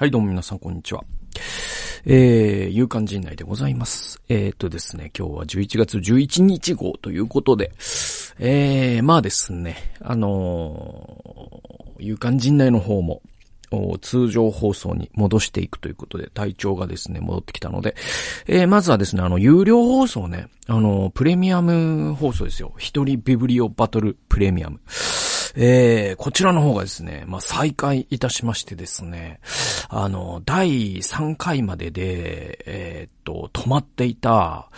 はい、どうも皆さん、こんにちは。えー、勇敢陣内でございます。えー、とですね、今日は11月11日号ということで、えー、まあですね、あのー、勇敢陣内の方も、通常放送に戻していくということで、体調がですね、戻ってきたので、えー、まずはですね、あの、有料放送ね、あの、プレミアム放送ですよ。一人ビブリオバトルプレミアム。えー、こちらの方がですね、まあ、再開いたしましてですね、あの、第3回までで、えー、っと、止まっていた、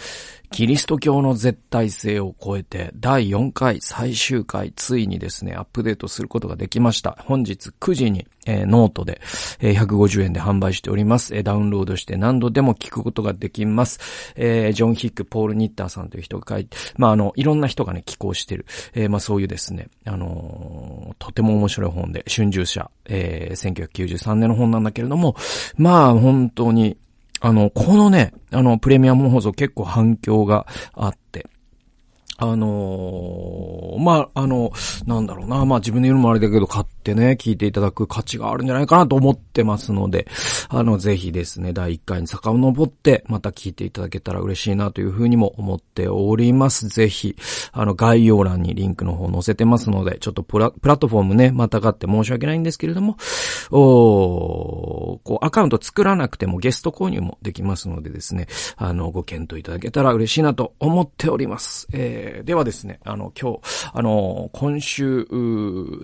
キリスト教の絶対性を超えて、第4回最終回、ついにですね、アップデートすることができました。本日9時に、えー、ノートで、えー、150円で販売しております。えー、ダウンロードして何度でも聞くことができます。えー、ジョン・ヒック、ポール・ニッターさんという人が書いて、まあ、あの、いろんな人がね、寄稿してる。えー、まあ、そういうですね、あのー、とても面白い本で、春秋社、えー、1993年の本なんだけれども、まあ、本当に、あの、このね、あの、プレミアム放送結構反響があって、あのー、まあ、あの、なんだろうな、まあ自分で言うのもあれだけど、買ってね、聞いていただく価値があるんじゃないかなと思ってますので、あの、ぜひですね、第1回に遡って、また聞いていただけたら嬉しいなというふうにも思っております。ぜひ、あの、概要欄にリンクの方載せてますので、ちょっとプラ、プラットフォームね、またがって申し訳ないんですけれども、おこう、アカウント作らなくてもゲスト購入もできますのでですね、あの、ご検討いただけたら嬉しいなと思っております。えーー、ではですね、あの、今日、あの、今週、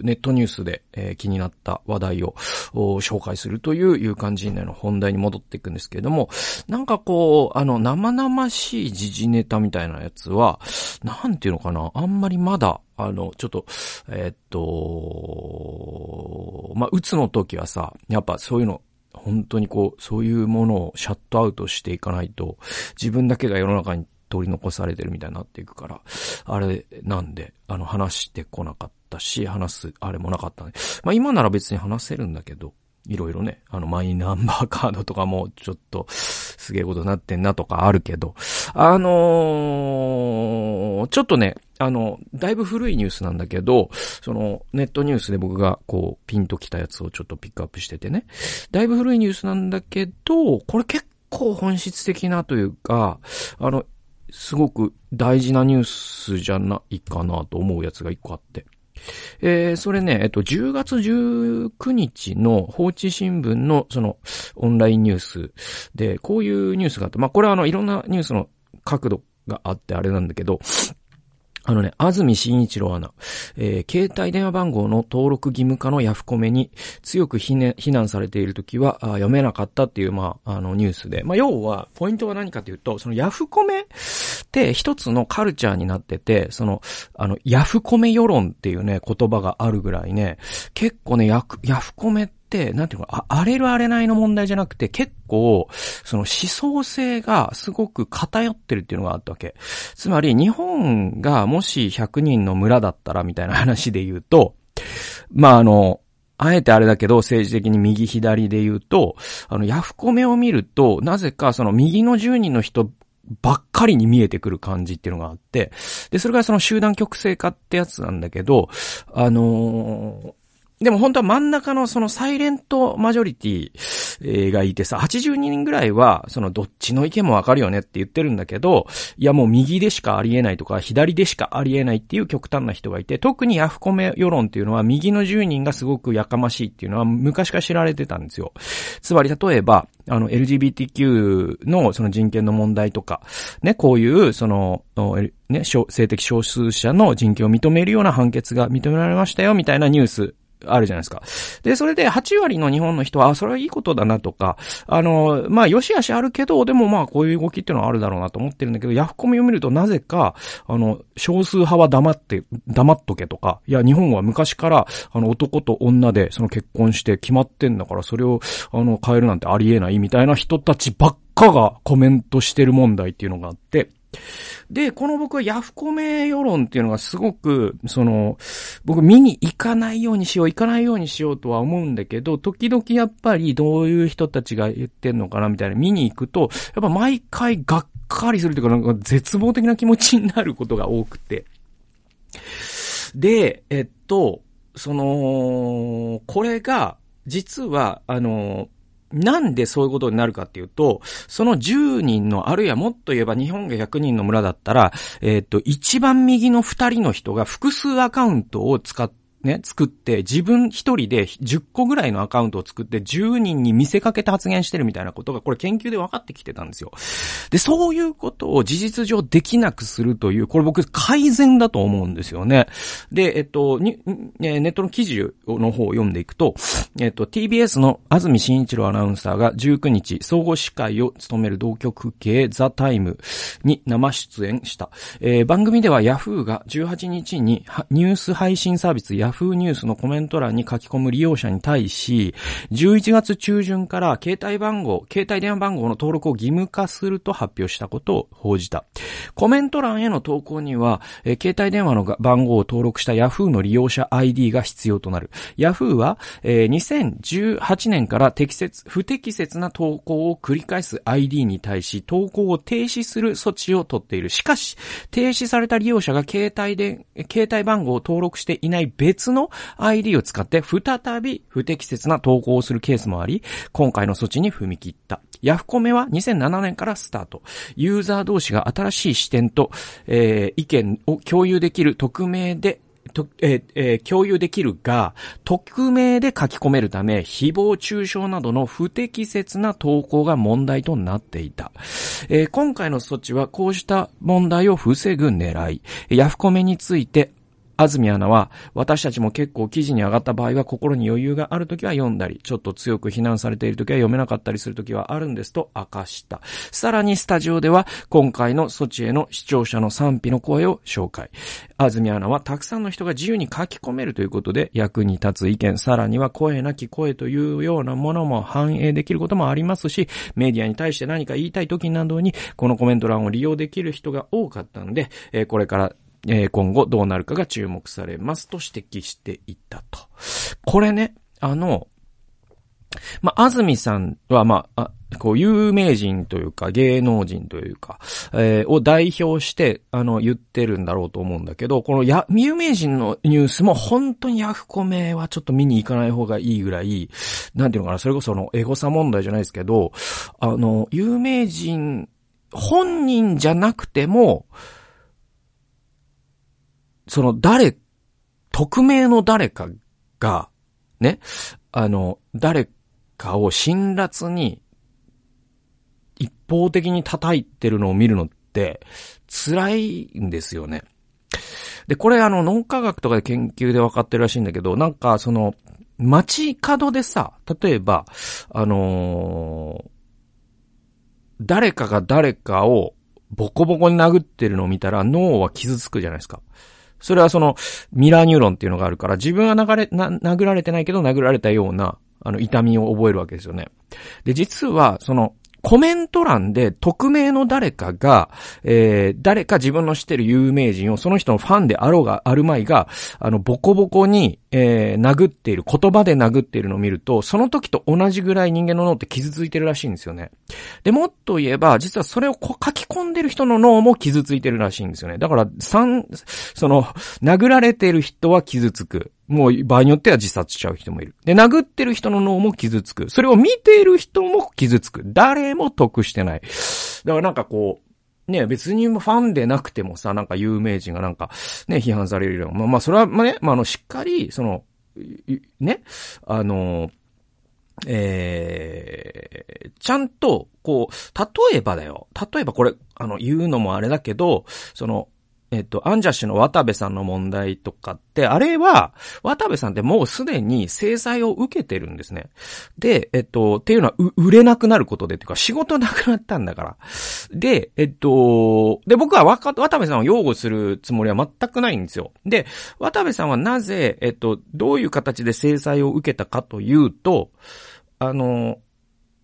ネットニュースで、えー、気になった話題を紹介するという勇敢陣内の本題に戻っていくんですけれども、なんかこう、あの、生々しい時事ネタみたいなやつは、なんていうのかな、あんまりまだ、あの、ちょっと、えー、っと、まあ、打つの時はさ、やっぱそういうの、本当にこう、そういうものをシャットアウトしていかないと、自分だけが世の中に取り残されてるみたいになっていくから、あれなんで、あの話してこなかったし、話す、あれもなかったね。まあ今なら別に話せるんだけど、いろいろね、あのマイナンバーカードとかもちょっとすげえことになってんなとかあるけど、あのー、ちょっとね、あの、だいぶ古いニュースなんだけど、その、ネットニュースで僕がこう、ピンときたやつをちょっとピックアップしててね。だいぶ古いニュースなんだけど、これ結構本質的なというか、あの、すごく大事なニュースじゃないかなと思うやつが一個あって。えー、それね、えっと、10月19日の放置新聞のそのオンラインニュースで、こういうニュースがあって、まあ、これはあの、いろんなニュースの角度があってあれなんだけど、あのね、安住紳一郎アナ、えー、携帯電話番号の登録義務化のヤフコメに強く非難されているときは読めなかったっていう、まあ、あのニュースで。まあ、要は、ポイントは何かというと、そのヤフコメって一つのカルチャーになってて、その、あの、ヤフコメ世論っていうね、言葉があるぐらいね、結構ね、ヤフ、ヤフコメって、なんていうか、荒れる荒れないの問題じゃなくて、結構、その思想性がすごく偏ってるっていうのがあったわけ。つまり、日本がもし100人の村だったらみたいな話で言うと、まあ、あの、あえてあれだけど、政治的に右左で言うと、あの、ヤフコメを見ると、なぜかその右の10人の人ばっかりに見えてくる感じっていうのがあって、で、それがその集団極性化ってやつなんだけど、あのー、でも本当は真ん中のそのサイレントマジョリティがいてさ、80人ぐらいは、そのどっちの意見もわかるよねって言ってるんだけど、いやもう右でしかありえないとか、左でしかありえないっていう極端な人がいて、特にヤフコメ世論っていうのは、右の10人がすごくやかましいっていうのは昔から知られてたんですよ。つまり例えば、あの、LGBTQ のその人権の問題とか、ね、こういう、その、ね、性的少数者の人権を認めるような判決が認められましたよ、みたいなニュースあるじゃないですか。で、それで8割の日本の人は、あ、それはいいことだなとか、あの、まあ、よしあしあるけど、でもまあ、こういう動きっていうのはあるだろうなと思ってるんだけど、ヤフコミを見るとなぜか、あの、少数派は黙って、黙っとけとか、いや、日本は昔から、あの、男と女で、その結婚して決まってんだから、それを、あの、変えるなんてありえないみたいな人たちばっかがコメントしてる問題っていうのがあって、で、この僕はヤフコメ世論っていうのがすごく、その、僕見に行かないようにしよう、行かないようにしようとは思うんだけど、時々やっぱりどういう人たちが言ってんのかなみたいな見に行くと、やっぱ毎回がっかりするというか、なんか絶望的な気持ちになることが多くて。で、えっと、その、これが、実は、あの、なんでそういうことになるかっていうと、その10人の、あるいはもっと言えば日本が100人の村だったら、えっ、と、一番右の2人の人が複数アカウントを使って、ね、作って、自分一人で10個ぐらいのアカウントを作って10人に見せかけて発言してるみたいなことが、これ研究で分かってきてたんですよ。で、そういうことを事実上できなくするという、これ僕改善だと思うんですよね。で、えっと、にネットの記事の方を読んでいくと、えっと、TBS の安住紳一郎アナウンサーが19日、総合司会を務める同局系ザ・タイムに生出演した。えー、番組では Yahoo が18日にニュース配信サービスやフーニュースのコメント欄に書き込む利用者に対し、11月中旬から携帯番号、携帯電話番号の登録を義務化すると発表したことを報じた。コメント欄への投稿には、え携帯電話の番号を登録した Yahoo の利用者 ID が必要となる。Yahoo は、えー、2018年から適切、不適切な投稿を繰り返す ID に対し、投稿を停止する措置を取っている。しかし、停止された利用者が携帯で、携帯番号を登録していない別別の ID を使って再び不適切な投稿をするケースもあり、今回の措置に踏み切った。ヤフコメは2007年からスタート。ユーザー同士が新しい視点と、えー、意見を共有できる匿名でと、ええー、共有できるが、匿名で書き込めるため、誹謗中傷などの不適切な投稿が問題となっていた。えー、今回の措置はこうした問題を防ぐ狙い。ヤフコメについて安住アナは、私たちも結構記事に上がった場合は心に余裕がある時は読んだり、ちょっと強く非難されている時は読めなかったりする時はあるんですと明かした。さらにスタジオでは、今回の措置への視聴者の賛否の声を紹介。安住アナは、たくさんの人が自由に書き込めるということで、役に立つ意見、さらには声なき声というようなものも反映できることもありますし、メディアに対して何か言いたい時などに、このコメント欄を利用できる人が多かったので、えー、これからえー、今後どうなるかが注目されますと指摘していたと。これね、あの、まあ、安住さんは、まあ、こう、有名人というか、芸能人というか、えー、を代表して、あの、言ってるんだろうと思うんだけど、このや、有名人のニュースも本当にヤフコメはちょっと見に行かない方がいいぐらい、なんていうのかな、それこそのエゴサ問題じゃないですけど、あの、有名人、本人じゃなくても、その誰、匿名の誰かが、ね、あの、誰かを辛辣に一方的に叩いてるのを見るのって辛いんですよね。で、これあの脳科学とかで研究で分かってるらしいんだけど、なんかその、街角でさ、例えば、あのー、誰かが誰かをボコボコに殴ってるのを見たら脳は傷つくじゃないですか。それはその、ミラーニューロンっていうのがあるから、自分は流れ、な、殴られてないけど殴られたような、あの、痛みを覚えるわけですよね。で、実は、その、コメント欄で匿名の誰かが、えー、誰か自分の知ってる有名人をその人のファンであろうがあるまいが、あの、ボコボコに、えー、殴っている、言葉で殴っているのを見ると、その時と同じぐらい人間の脳って傷ついてるらしいんですよね。で、もっと言えば、実はそれを書き込んでる人の脳も傷ついてるらしいんですよね。だから、三、その、殴られてる人は傷つく。もう場合によっては自殺しちゃう人もいる。で、殴ってる人の脳も傷つく。それを見ている人も傷つく。誰も得してない。だからなんかこう、ね、別にファンでなくてもさ、なんか有名人がなんか、ね、批判されるよ。まあ、まあ、それはね、まあ、あの、しっかり、その、ね、あの、えー、ちゃんと、こう、例えばだよ。例えばこれ、あの、言うのもあれだけど、その、えっと、アンジャッシュの渡部さんの問題とかって、あれは、渡部さんってもうすでに制裁を受けてるんですね。で、えっと、っていうのは、売れなくなることで、っていうか、仕事なくなったんだから。で、えっと、で、僕は渡部さんを擁護するつもりは全くないんですよ。で、渡部さんはなぜ、えっと、どういう形で制裁を受けたかというと、あの、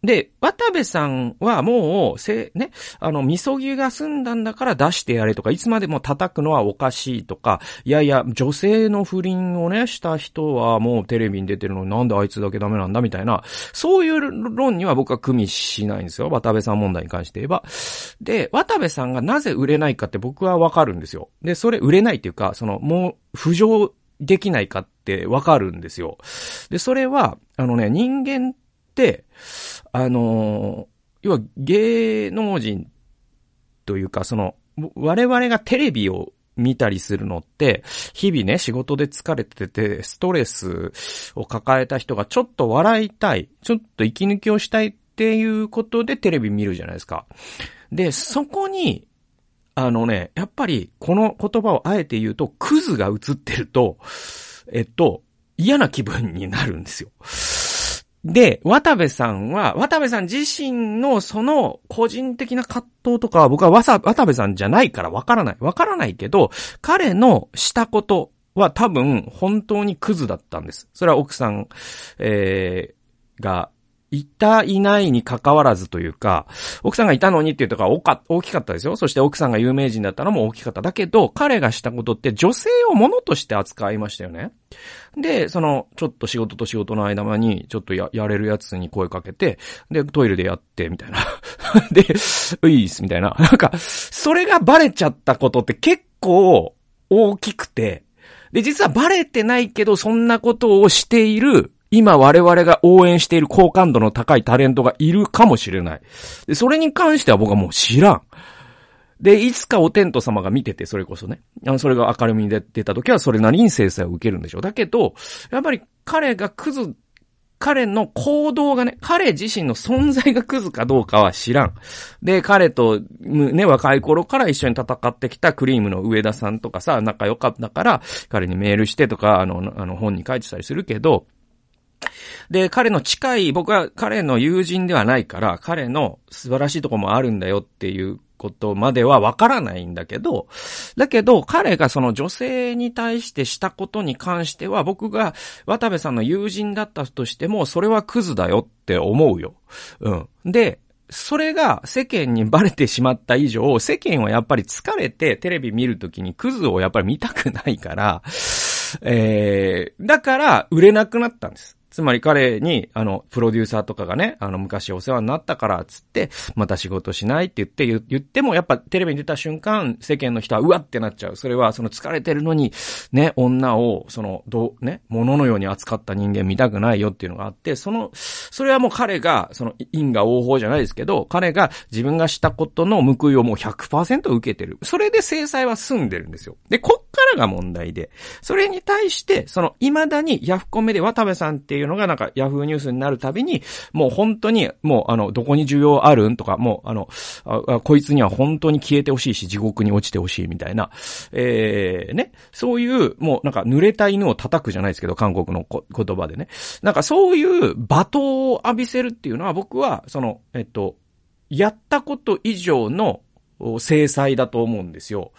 で、渡部さんはもう、せ、ね、あの、みそぎが済んだんだから出してやれとか、いつまでも叩くのはおかしいとか、いやいや、女性の不倫をね、した人はもうテレビに出てるのになんであいつだけダメなんだみたいな、そういう論には僕は組みしないんですよ。渡部さん問題に関して言えば。で、渡部さんがなぜ売れないかって僕はわかるんですよ。で、それ売れないっていうか、その、もう、浮上できないかってわかるんですよ。で、それは、あのね、人間って、あの要は芸能人というか、その、我々がテレビを見たりするのって、日々ね、仕事で疲れてて、ストレスを抱えた人がちょっと笑いたい、ちょっと息抜きをしたいっていうことでテレビ見るじゃないですか。で、そこに、あのね、やっぱりこの言葉をあえて言うと、クズが映ってると、えっと、嫌な気分になるんですよ。で、渡部さんは、渡部さん自身のその個人的な葛藤とかは僕は渡部さんじゃないからわからない。わからないけど、彼のしたことは多分本当にクズだったんです。それは奥さん、えー、がいた、いないに関わらずというか、奥さんがいたのにっていうとか大きかったですよ。そして奥さんが有名人だったのも大きかった。だけど、彼がしたことって女性を物として扱いましたよね。で、その、ちょっと仕事と仕事の間間に、ちょっとや、やれるやつに声かけて、で、トイレでやって、みたいな。で、ういーす、みたいな。なんか、それがバレちゃったことって結構大きくて、で、実はバレてないけど、そんなことをしている今我々が応援している好感度の高いタレントがいるかもしれない。で、それに関しては僕はもう知らん。で、いつかお天道様が見てて、それこそね。あの、それが明るみに出た時はそれなりに制裁を受けるんでしょう。だけど、やっぱり彼がクズ、彼の行動がね、彼自身の存在がクズかどうかは知らん。で、彼と、ね、若い頃から一緒に戦ってきたクリームの上田さんとかさ、仲良かったから、彼にメールしてとか、あの、あの本に書いてたりするけど、で、彼の近い、僕は彼の友人ではないから、彼の素晴らしいとこもあるんだよっていうことまではわからないんだけど、だけど彼がその女性に対してしたことに関しては僕が渡部さんの友人だったとしてもそれはクズだよって思うよ。うん。で、それが世間にバレてしまった以上、世間はやっぱり疲れてテレビ見るときにクズをやっぱり見たくないから、えー、だから売れなくなったんです。つまり彼に、あの、プロデューサーとかがね、あの、昔お世話になったから、つって、また仕事しないって言って言っても、やっぱテレビに出た瞬間、世間の人はうわってなっちゃう。それは、その疲れてるのに、ね、女を、その、どう、ね、物のように扱った人間見たくないよっていうのがあって、その、それはもう彼が、その、因果応報じゃないですけど、彼が自分がしたことの報いをもう100%受けてる。それで制裁は済んでるんですよ。で、こっからが問題で、それに対して、その、未だにヤフコメで渡部さんっていういうのがなんかヤフーニュースになるたびに、もう本当に、もうあの、どこに需要あるんとか、もうあのあ、こいつには本当に消えてほしいし、地獄に落ちてほしいみたいな、えー、ね、そういう、もうなんか濡れた犬を叩くじゃないですけど、韓国の言葉でね。なんかそういう罵倒を浴びせるっていうのは僕は、その、えっと、やったこと以上の制裁だと思うんですよ。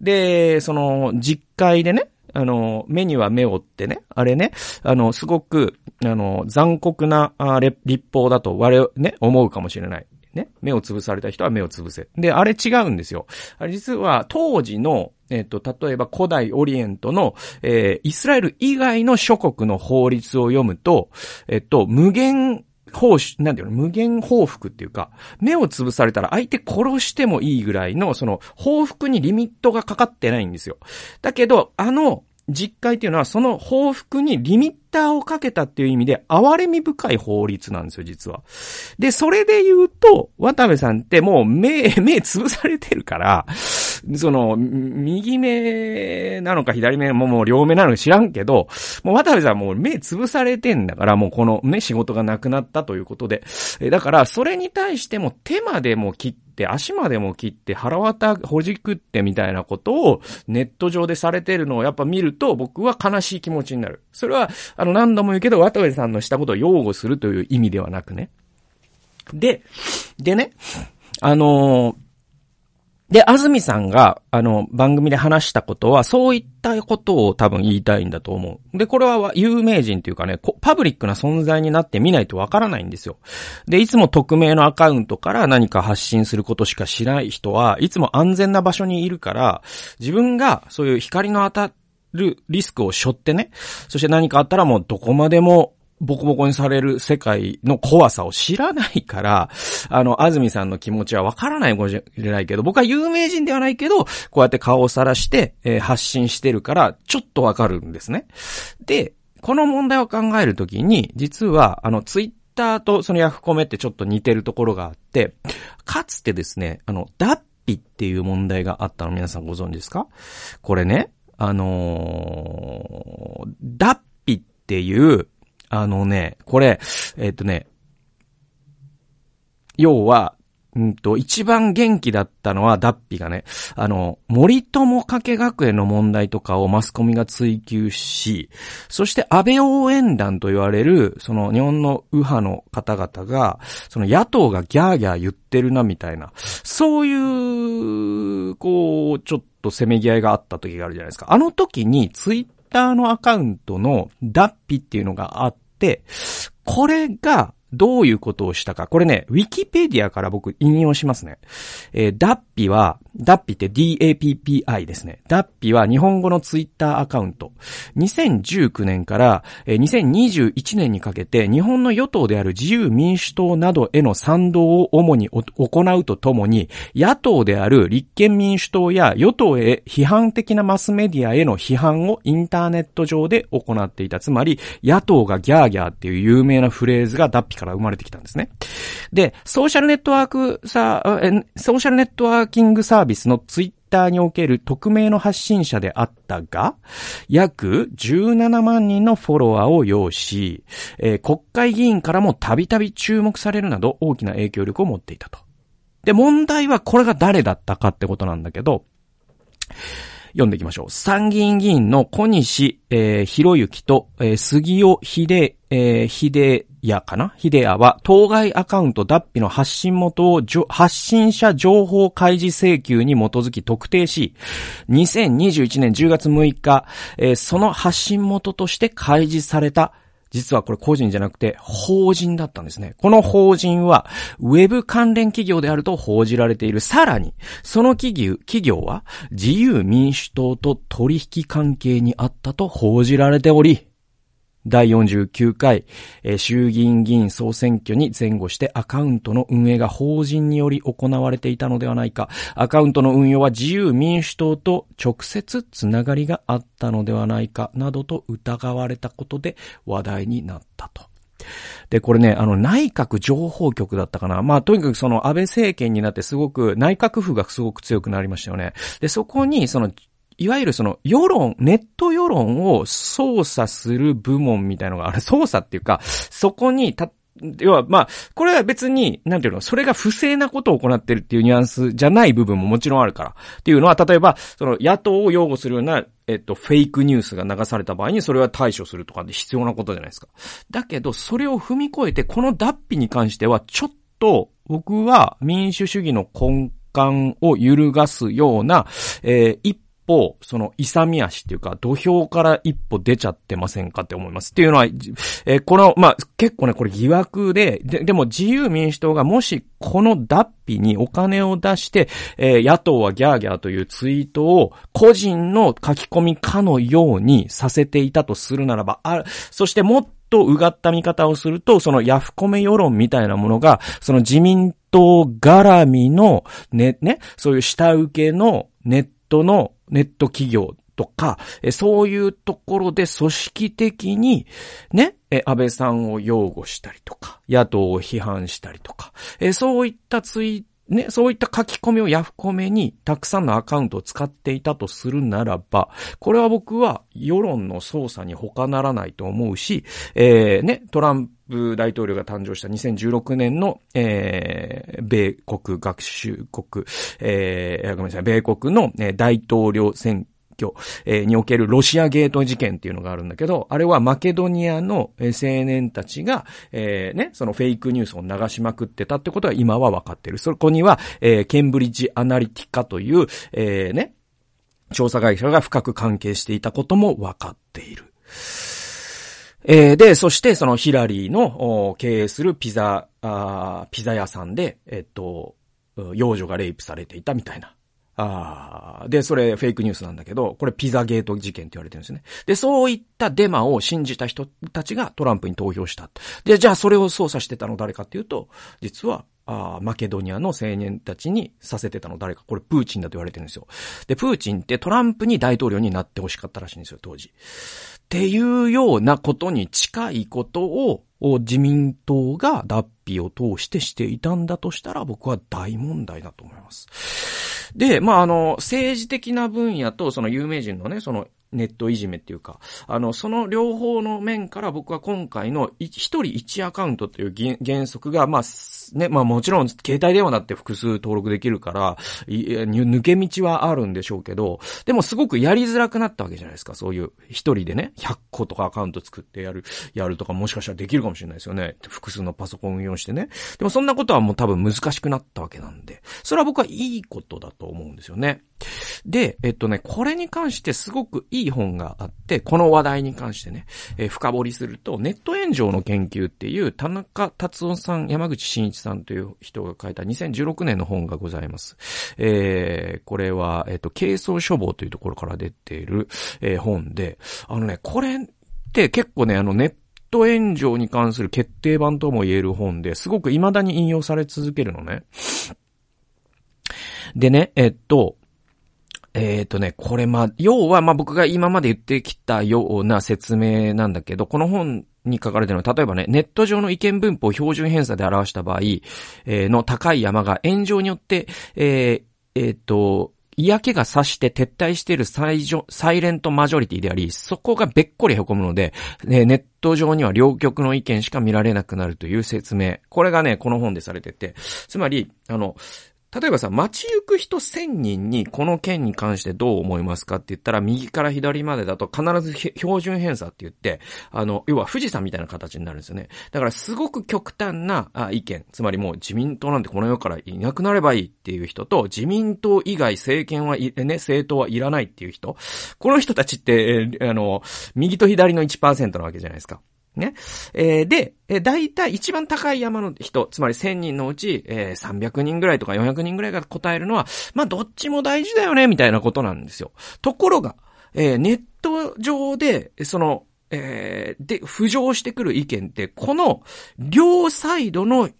で、その、実会でね、あの、目には目をってね、あれね、あの、すごく、あの、残酷な、あれ、立法だと我ね、思うかもしれない。ね。目を潰された人は目を潰せ。で、あれ違うんですよ。あれ実は当時の、えっ、と、例えば古代オリエントの、えー、イスラエル以外の諸国の法律を読むと、えっ、と、無限報酬、なんていうの、無限報復っていうか、目を潰されたら相手殺してもいいぐらいの、その、報復にリミットがかかってないんですよ。だけど、あの、実会っていうのは、その報復にリミッターをかけたっていう意味で、哀れみ深い法律なんですよ、実は。で、それで言うと、渡部さんってもう目、目潰されてるから、その、右目なのか左目ももう両目なのか知らんけど、もう渡部さんもう目潰されてんだから、もうこのね、仕事がなくなったということで。だから、それに対しても手までも切って、足までも切って腹渡ほじくってみたいなことをネット上でされてるのをやっぱ見ると僕は悲しい気持ちになる。それは、あの何度も言うけど渡部さんのしたことを擁護するという意味ではなくね。で、でね、あのーで、安住さんが、あの、番組で話したことは、そういったことを多分言いたいんだと思う。で、これは有名人というかね、パブリックな存在になってみないとわからないんですよ。で、いつも匿名のアカウントから何か発信することしかしない人は、いつも安全な場所にいるから、自分がそういう光の当たるリスクを背負ってね、そして何かあったらもうどこまでもボコボコにされる世界の怖さを知らないから、あの、安住さんの気持ちはわからないかもしれないけど、僕は有名人ではないけど、こうやって顔をさらして、えー、発信してるから、ちょっとわかるんですね。で、この問題を考えるときに、実は、あの、ツイッターとそのヤフコメってちょっと似てるところがあって、かつてですね、あの、ダッピっていう問題があったの皆さんご存知ですか？これね、あのー、ダッピっていう、あのね、これ、えっ、とね、要は、うんと、一番元気だったのは、ダッピがね、あの、森友家系学園の問題とかをマスコミが追求し、そして安倍応援団と言われる、その日本の右派の方々が、その野党がギャーギャー言ってるな、みたいな、そういう、こう、ちょっとせめぎ合いがあった時があるじゃないですか。あの時に、ツイッターのアカウントの脱皮っていうのがあって、これが、どういうことをしたか。これね、ウィキペディアから僕引用しますね。えー、脱皮は、ダッピって DAPPI ですね。ダッピは日本語のツイッターアカウント。2019年から、2021年にかけて日本の与党である自由民主党などへの賛同を主に行うとともに、野党である立憲民主党や与党へ批判的なマスメディアへの批判をインターネット上で行っていた。つまり、野党がギャーギャーっていう有名なフレーズがダッピから生まれてきたんですね。で、ソーシャルネットワークさ、ソーシャルネットワーキングサービスビスのツイッターにおける匿名の発信者であったが、約17万人のフォロワーを要し、えー、国会議員からもたびたび注目されるなど大きな影響力を持っていたと。で、問題はこれが誰だったかってことなんだけど、読んでいきましょう。参議院議員の小西、えー、博之と、えー、杉尾秀、えー、秀也かな？秀也は、当該アカウント脱皮の発信元を、発信者情報開示請求に基づき特定し、2021年10月6日、えー、その発信元として開示された実はこれ個人じゃなくて法人だったんですね。この法人はウェブ関連企業であると報じられている。さらに、その企業企業は自由民主党と取引関係にあったと報じられており、第49回、えー、衆議院議員総選挙に前後してアカウントの運営が法人により行われていたのではないか。アカウントの運用は自由民主党と直接つながりがあったのではないか、などと疑われたことで話題になったと。で、これね、あの、内閣情報局だったかな。まあ、とにかくその安倍政権になってすごく、内閣府がすごく強くなりましたよね。で、そこに、その、いわゆるその世論、ネット世論を操作する部門みたいなのがある。操作っていうか、そこにた、要は、まあ、これは別に、なんていうの、それが不正なことを行ってるっていうニュアンスじゃない部分ももちろんあるから。っていうのは、例えば、その野党を擁護するような、えっと、フェイクニュースが流された場合にそれは対処するとかで必要なことじゃないですか。だけど、それを踏み越えて、この脱皮に関しては、ちょっと、僕は民主主義の根幹を揺るがすような、えー、一歩、その、勇み足っていうか、土俵から一歩出ちゃってませんかって思います。っていうのは、えー、この、まあ、結構ね、これ疑惑で、で、でも自由民主党がもし、この脱皮にお金を出して、えー、野党はギャーギャーというツイートを個人の書き込みかのようにさせていたとするならば、あ、そしてもっとうがった見方をすると、そのヤフコメ世論みたいなものが、その自民党絡みの、ね、ね、そういう下請けのネットのネット企業とか、そういうところで組織的に、ね、安倍さんを擁護したりとか、野党を批判したりとか、そういったツイーね、そういった書き込みをヤフコメにたくさんのアカウントを使っていたとするならば、これは僕は世論の操作に他ならないと思うし、えー、ね、トランプ大統領が誕生した2016年の、えー、米国学習国、えー、ごめんなさい、米国の、大統領選挙、えにおけるロシアゲート事件っていうのがあるんだけど、あれはマケドニアの青年たちが、えー、ね、そのフェイクニュースを流しまくってたってことが今は分かってる。そこには、えー、ケンブリッジアナリティカという、えー、ね、調査会社が深く関係していたことも分かっている。えー、で、そしてそのヒラリーの経営するピザ、あピザ屋さんで、えっと、幼女がレイプされていたみたいな。あで、それフェイクニュースなんだけど、これピザゲート事件って言われてるんですね。で、そういったデマを信じた人たちがトランプに投票した。で、じゃあそれを操作してたの誰かっていうと、実は、あマケドニアの青年たちにさせてたの誰か。これプーチンだと言われてるんですよ。で、プーチンってトランプに大統領になってほしかったらしいんですよ、当時。っていうようなことに近いことを、を自民党が脱皮を通してしていたんだとしたら僕は大問題だと思います。で、まあ、あの、政治的な分野とその有名人のね、そのネットいじめっていうか、あの、その両方の面から僕は今回の一人一アカウントという原則が、まあ、ね、まあもちろん携帯電話だって複数登録できるから、抜け道はあるんでしょうけど、でもすごくやりづらくなったわけじゃないですか。そういう一人でね、100個とかアカウント作ってやる、やるとかもしかしたらできるかもしれないですよね。複数のパソコン運用してね。でもそんなことはもう多分難しくなったわけなんで、それは僕はいいことだと思うんですよね。で、えっとね、これに関してすごくいい本があって、この話題に関してね、えー、深掘りすると、ネット炎上の研究っていう田中達夫さん、山口真一さんという人が書いた2016年の本がございます。えー、これは、えっと、軽装処方というところから出ている、えー、本で、あのね、これって結構ね、あのネット炎上に関する決定版とも言える本で、すごく未だに引用され続けるのね。でね、えっと、えっ、ー、とね、これま、要はま僕が今まで言ってきたような説明なんだけど、この本に書かれてるのは、例えばね、ネット上の意見分布を標準偏差で表した場合、えー、の高い山が炎上によって、えー、えー、と、嫌気がさして撤退しているサイサイレントマジョリティであり、そこがべっこり凹むので、ねネット上には両極の意見しか見られなくなるという説明。これがね、この本でされてて、つまり、あの、例えばさ、街行く人1000人にこの件に関してどう思いますかって言ったら、右から左までだと必ず標準偏差って言って、あの、要は富士山みたいな形になるんですよね。だからすごく極端な意見、つまりもう自民党なんてこの世からいなくなればいいっていう人と、自民党以外政権はい、ね、政党はいらないっていう人。この人たちって、あの、右と左の1%なわけじゃないですか。ね。えー、で、えー、大体一番高い山の人、つまり1000人のうち、えー、300人ぐらいとか400人ぐらいが答えるのは、まあ、どっちも大事だよね、みたいなことなんですよ。ところが、えー、ネット上で、その、えー、で、浮上してくる意見って、この、両サイドの、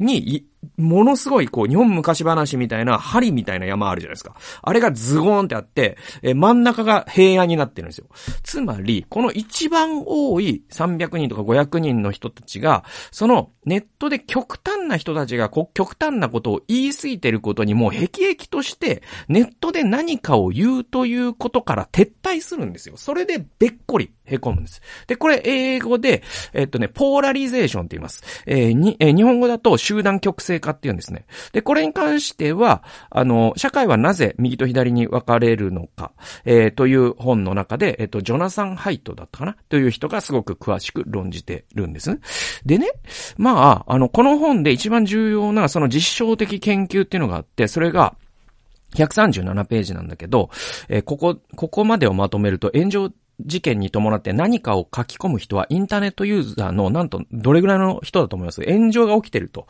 に、ものすごい、こう、日本昔話みたいな、針みたいな山あるじゃないですか。あれがズゴーンってあって、え真ん中が平野になってるんですよ。つまり、この一番多い300人とか500人の人たちが、そのネットで極端な人たちがこ極端なことを言い過ぎてることにもう辟易として、ネットで何かを言うということから撤退するんですよ。それでべっこり凹むんです。で、これ英語で、えっとね、ポーラリゼーションって言います。えー、に、えー、日本語だと集団極性化って言うんですね。で、これに関しては、あの、社会はなぜ右と左に分かれるのか、えー、という本の中で、えっと、ジョナサン・ハイトだったかなという人がすごく詳しく論じてるんですね。でね、まあ、あの、この本で一番重要な、その実証的研究っていうのがあって、それが、137ページなんだけど、えー、ここ、ここまでをまとめると炎上事件に伴って何かを書き込む人はインターネットユーザーのなんとどれぐらいの人だと思います？炎上が起きてると。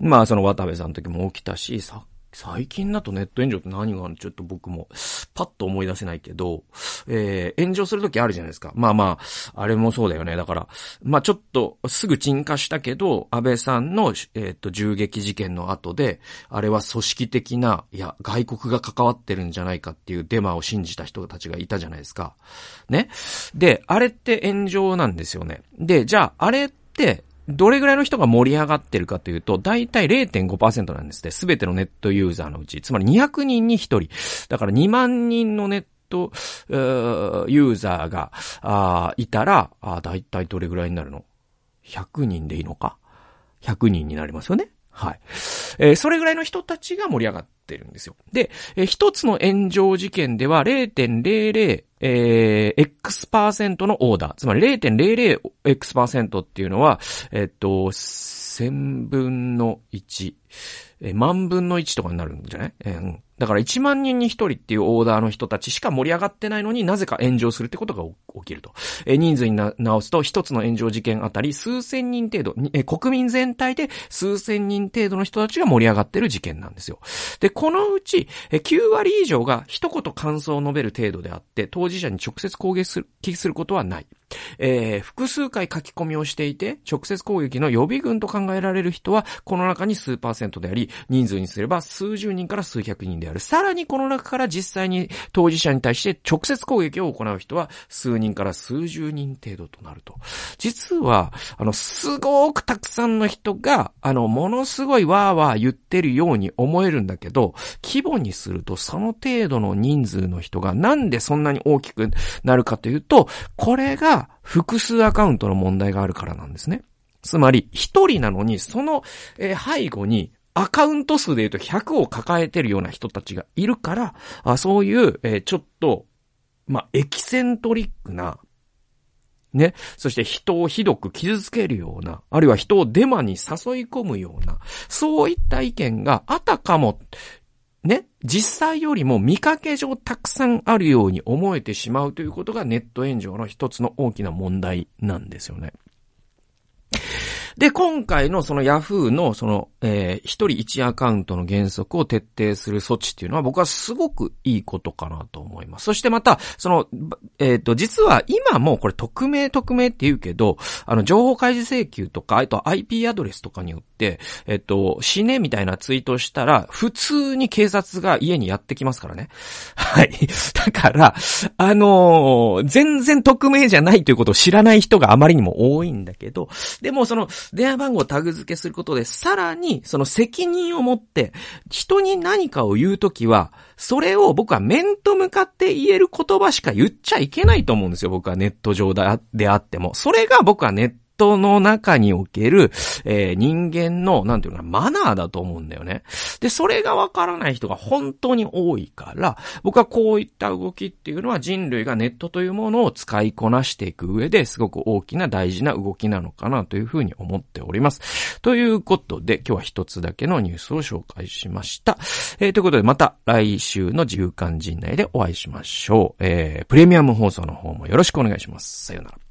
まあその渡部さんの時も起きたし、さ最近だとネット炎上って何があるの？ちょっと僕もパッと思い出せないけど、えー、炎上するときあるじゃないですか。まあまあ、あれもそうだよね。だから、まあちょっとすぐ鎮火したけど、安倍さんの、えっ、ー、と、銃撃事件の後で、あれは組織的な、いや、外国が関わってるんじゃないかっていうデマを信じた人たちがいたじゃないですか。ね。で、あれって炎上なんですよね。で、じゃあ、あれって、どれぐらいの人が盛り上がってるかというと、だいたい0.5%なんですって。すべてのネットユーザーのうち。つまり200人に1人。だから2万人のネット、ユーザーが、あいたら、あだいたいどれぐらいになるの ?100 人でいいのか ?100 人になりますよね。はい。えー、それぐらいの人たちが盛り上がってるんですよ。で、えー、一つの炎上事件では0.00、えー、X% のオーダー。つまり 0.00X% っていうのは、えっと、1000分の1。え万分の1とかになるんじゃない、えー、うん。だから1万人に1人っていうオーダーの人たちしか盛り上がってないのになぜか炎上するってことが起きると。え、人数に直すと1つの炎上事件あたり数千人程度、え、国民全体で数千人程度の人たちが盛り上がってる事件なんですよ。で、このうち、え、9割以上が一言感想を述べる程度であって、当事者に直接攻撃する、することはない。えー、複数回書き込みをしていて、直接攻撃の予備軍と考えられる人は、この中に数パーセントであり、人数にすれば数十人から数百人である。さらにこの中から実際に当事者に対して直接攻撃を行う人は、数人から数十人程度となると。実は、あの、すごくたくさんの人が、あの、ものすごいわーわー言ってるように思えるんだけど、規模にするとその程度の人数の人がなんでそんなに大きくなるかというと、これが複数アカウントの問題があるからなんですね。つまり、一人なのに、その、え背後に、アカウント数で言うと100を抱えてるような人たちがいるから、あそういう、え、ちょっと、まあ、エキセントリックな、ね。そして人をひどく傷つけるような、あるいは人をデマに誘い込むような、そういった意見があたかも、ね、実際よりも見かけ上たくさんあるように思えてしまうということがネット炎上の一つの大きな問題なんですよね。で、今回のその Yahoo のその、えー、一人一アカウントの原則を徹底する措置っていうのは僕はすごくいいことかなと思います。そしてまた、その、えっ、ー、と、実は今もこれ匿名匿名って言うけど、あの、情報開示請求とか、あと IP アドレスとかによって、えっ、ー、と、死ねみたいなツイートしたら、普通に警察が家にやってきますからね。はい。だから、あのー、全然匿名じゃないということを知らない人があまりにも多いんだけど、でもその、電話番号をタグ付けすることで、さらに、その責任を持って、人に何かを言うときは、それを僕は面と向かって言える言葉しか言っちゃいけないと思うんですよ。僕はネット上であっても。それが僕はネットの中における、えー、人間の、なんていうかマナーだと思うんだよね。で、それがわからない人が本当に多いから、僕はこういった動きっていうのは人類がネットというものを使いこなしていく上ですごく大きな大事な動きなのかなというふうに思っております。ということで、今日は一つだけのニュースを紹介しました。えー、ということで、また来週の自由漢陣内でお会いしましょう。えー、プレミアム放送の方もよろしくお願いします。さようなら。